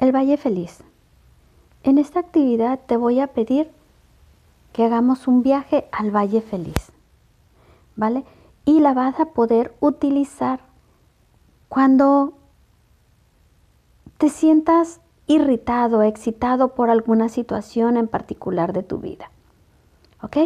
el Valle Feliz. En esta actividad te voy a pedir que hagamos un viaje al Valle Feliz, ¿vale? Y la vas a poder utilizar cuando te sientas irritado, excitado por alguna situación en particular de tu vida. ¿Ok?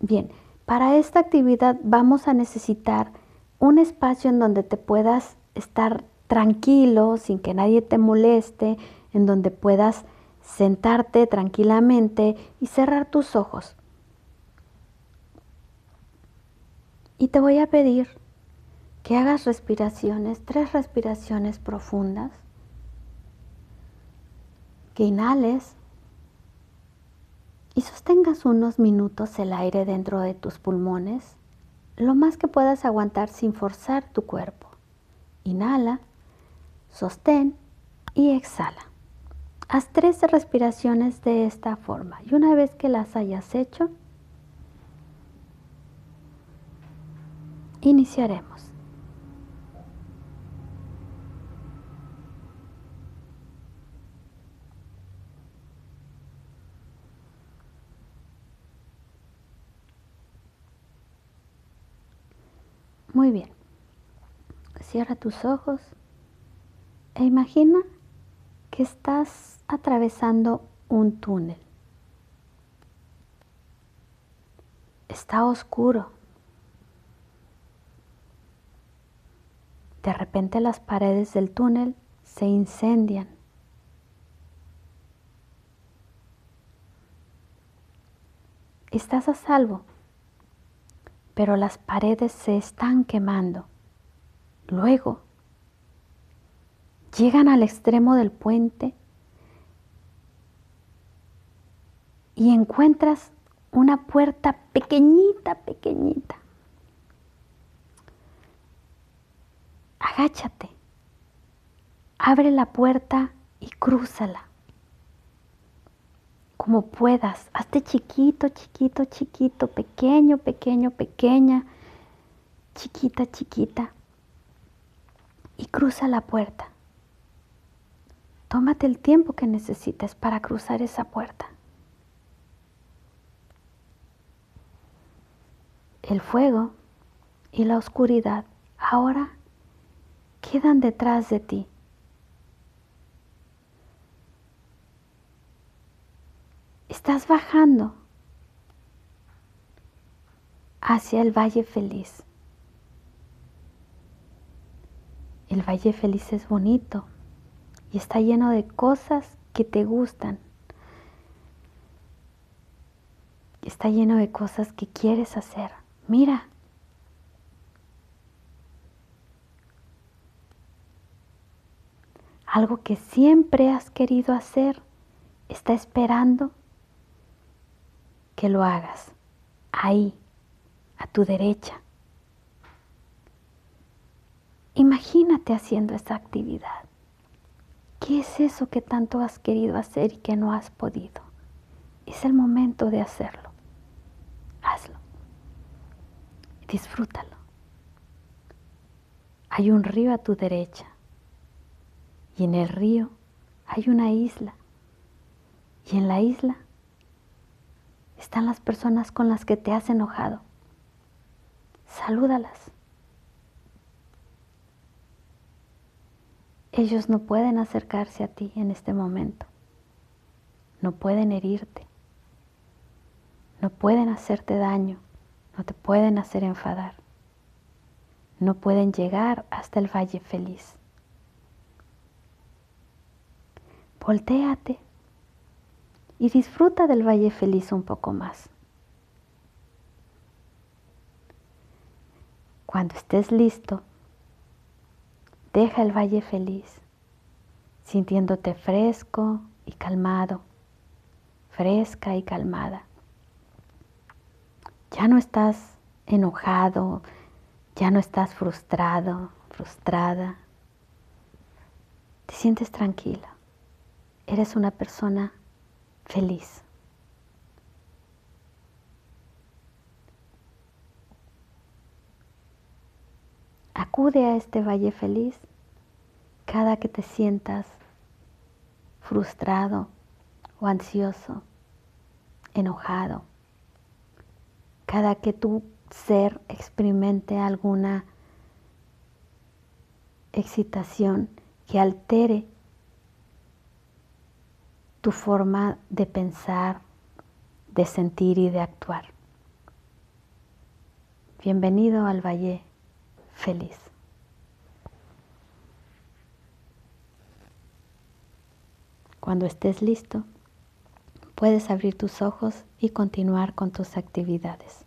Bien, para esta actividad vamos a necesitar un espacio en donde te puedas estar tranquilo, sin que nadie te moleste, en donde puedas sentarte tranquilamente y cerrar tus ojos. Y te voy a pedir que hagas respiraciones, tres respiraciones profundas, que inhales y sostengas unos minutos el aire dentro de tus pulmones, lo más que puedas aguantar sin forzar tu cuerpo. Inhala, sostén y exhala. Haz tres respiraciones de esta forma y una vez que las hayas hecho, iniciaremos. Muy bien. Cierra tus ojos e imagina que estás atravesando un túnel. Está oscuro. De repente las paredes del túnel se incendian. Estás a salvo, pero las paredes se están quemando. Luego llegan al extremo del puente y encuentras una puerta pequeñita, pequeñita. Agáchate, abre la puerta y crúzala. Como puedas, hazte chiquito, chiquito, chiquito, pequeño, pequeño, pequeña, chiquita, chiquita. Y cruza la puerta. Tómate el tiempo que necesites para cruzar esa puerta. El fuego y la oscuridad ahora quedan detrás de ti. Estás bajando hacia el Valle Feliz. El Valle Feliz es bonito y está lleno de cosas que te gustan. Está lleno de cosas que quieres hacer. Mira. Algo que siempre has querido hacer está esperando que lo hagas. Ahí, a tu derecha. Imagínate haciendo esa actividad. ¿Qué es eso que tanto has querido hacer y que no has podido? Es el momento de hacerlo. Hazlo. Disfrútalo. Hay un río a tu derecha y en el río hay una isla y en la isla están las personas con las que te has enojado. Salúdalas. Ellos no pueden acercarse a ti en este momento. No pueden herirte. No pueden hacerte daño. No te pueden hacer enfadar. No pueden llegar hasta el valle feliz. Voltéate y disfruta del valle feliz un poco más. Cuando estés listo, Deja el valle feliz, sintiéndote fresco y calmado, fresca y calmada. Ya no estás enojado, ya no estás frustrado, frustrada. Te sientes tranquila. Eres una persona feliz. Acude a este valle feliz cada que te sientas frustrado o ansioso, enojado. Cada que tu ser experimente alguna excitación que altere tu forma de pensar, de sentir y de actuar. Bienvenido al Valle Feliz. Cuando estés listo, puedes abrir tus ojos y continuar con tus actividades.